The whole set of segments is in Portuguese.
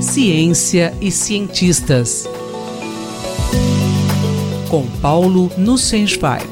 Ciência e cientistas. Com Paulo Nussensweig.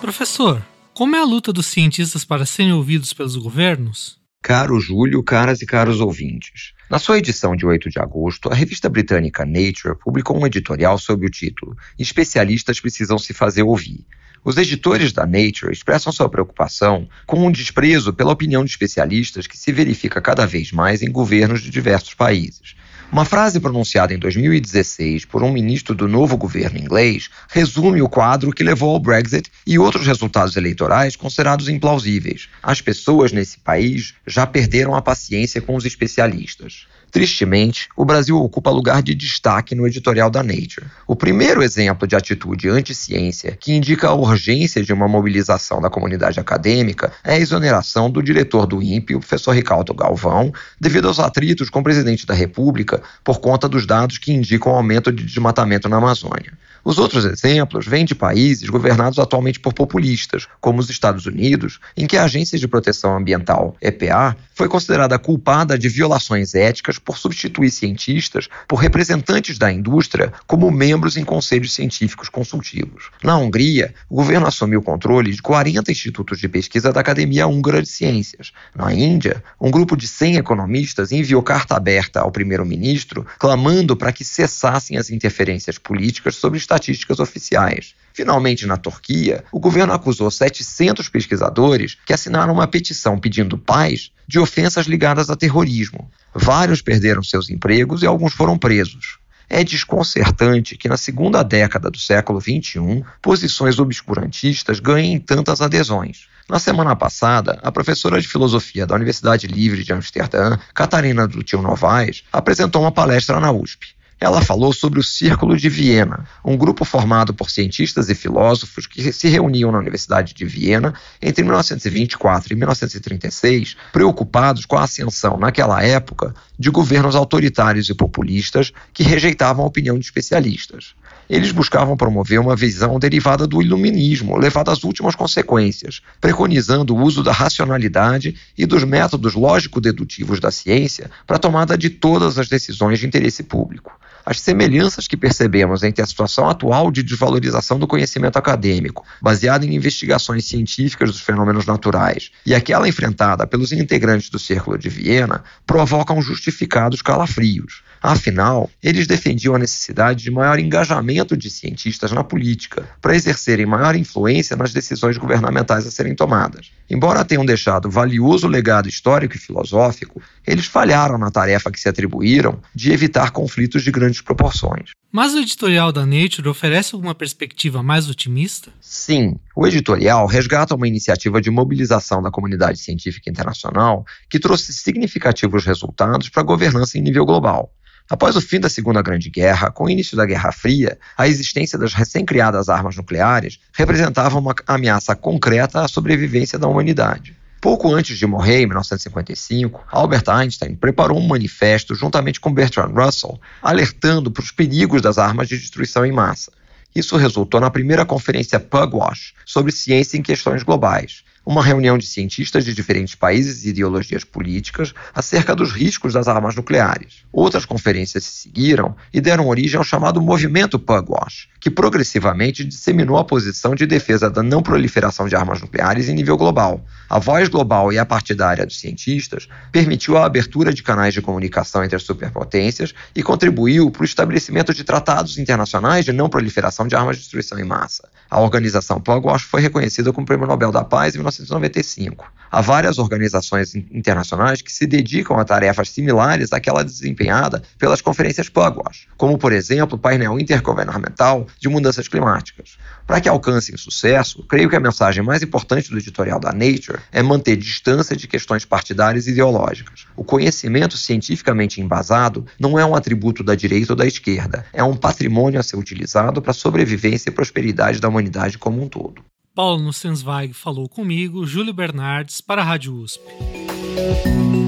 Professor, como é a luta dos cientistas para serem ouvidos pelos governos? Caro Júlio, caras e caros ouvintes. Na sua edição de 8 de agosto, a revista britânica Nature publicou um editorial sob o título Especialistas precisam se fazer ouvir. Os editores da Nature expressam sua preocupação com um desprezo pela opinião de especialistas que se verifica cada vez mais em governos de diversos países. Uma frase pronunciada em 2016 por um ministro do novo governo inglês resume o quadro que levou ao Brexit e outros resultados eleitorais considerados implausíveis. As pessoas nesse país já perderam a paciência com os especialistas. Tristemente, o Brasil ocupa lugar de destaque no editorial da Nature. O primeiro exemplo de atitude anti-ciência que indica a urgência de uma mobilização da comunidade acadêmica é a exoneração do diretor do INPE, o professor Ricardo Galvão, devido aos atritos com o presidente da República por conta dos dados que indicam aumento de desmatamento na Amazônia. Os outros exemplos vêm de países governados atualmente por populistas, como os Estados Unidos, em que a Agência de Proteção Ambiental, EPA, foi considerada culpada de violações éticas por substituir cientistas por representantes da indústria como membros em conselhos científicos consultivos. Na Hungria, o governo assumiu o controle de 40 institutos de pesquisa da Academia Húngara de Ciências. Na Índia, um grupo de 100 economistas enviou carta aberta ao primeiro-ministro clamando para que cessassem as interferências políticas sobre estatísticas oficiais. Finalmente, na Turquia, o governo acusou 700 pesquisadores que assinaram uma petição pedindo paz de ofensas ligadas a terrorismo. Vários perderam seus empregos e alguns foram presos. É desconcertante que na segunda década do século XXI, posições obscurantistas ganhem tantas adesões. Na semana passada, a professora de filosofia da Universidade Livre de Amsterdã, Catarina Dutil Novaes, apresentou uma palestra na USP. Ela falou sobre o Círculo de Viena, um grupo formado por cientistas e filósofos que se reuniam na Universidade de Viena entre 1924 e 1936, preocupados com a ascensão, naquela época, de governos autoritários e populistas que rejeitavam a opinião de especialistas. Eles buscavam promover uma visão derivada do iluminismo, levada às últimas consequências, preconizando o uso da racionalidade e dos métodos lógico-dedutivos da ciência para a tomada de todas as decisões de interesse público. As semelhanças que percebemos entre a situação atual de desvalorização do conhecimento acadêmico, baseada em investigações científicas dos fenômenos naturais, e aquela enfrentada pelos integrantes do Círculo de Viena, provocam justificados calafrios. Afinal, eles defendiam a necessidade de maior engajamento de cientistas na política, para exercerem maior influência nas decisões governamentais a serem tomadas. Embora tenham deixado valioso legado histórico e filosófico, eles falharam na tarefa que se atribuíram de evitar conflitos de grandes proporções. Mas o editorial da Nature oferece alguma perspectiva mais otimista? Sim, o editorial resgata uma iniciativa de mobilização da comunidade científica internacional que trouxe significativos resultados para a governança em nível global. Após o fim da Segunda Grande Guerra, com o início da Guerra Fria, a existência das recém-criadas armas nucleares representava uma ameaça concreta à sobrevivência da humanidade. Pouco antes de morrer, em 1955, Albert Einstein preparou um manifesto juntamente com Bertrand Russell, alertando para os perigos das armas de destruição em massa. Isso resultou na primeira conferência Pugwash sobre ciência em questões globais, uma reunião de cientistas de diferentes países e ideologias políticas acerca dos riscos das armas nucleares. Outras conferências se seguiram e deram origem ao chamado Movimento Pugwash, que progressivamente disseminou a posição de defesa da não proliferação de armas nucleares em nível global. A voz global e a partidária dos cientistas permitiu a abertura de canais de comunicação entre as superpotências e contribuiu para o estabelecimento de tratados internacionais de não proliferação de armas de destruição em massa. A organização Pugwash foi reconhecida como Prêmio Nobel da Paz em 1995. Há várias organizações internacionais que se dedicam a tarefas similares àquela desempenhada pelas conferências Pugwash, como, por exemplo, o painel intergovernamental de mudanças climáticas. Para que alcancem sucesso, creio que a mensagem mais importante do editorial da Nature é manter distância de questões partidárias e ideológicas. O conhecimento cientificamente embasado não é um atributo da direita ou da esquerda, é um patrimônio a ser utilizado para a sobrevivência e prosperidade da humanidade como um todo. Paulo Nussensweig falou comigo, Júlio Bernardes, para a Rádio USP.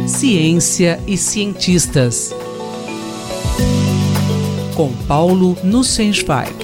Ciência e cientistas. Com Paulo Nussensweig.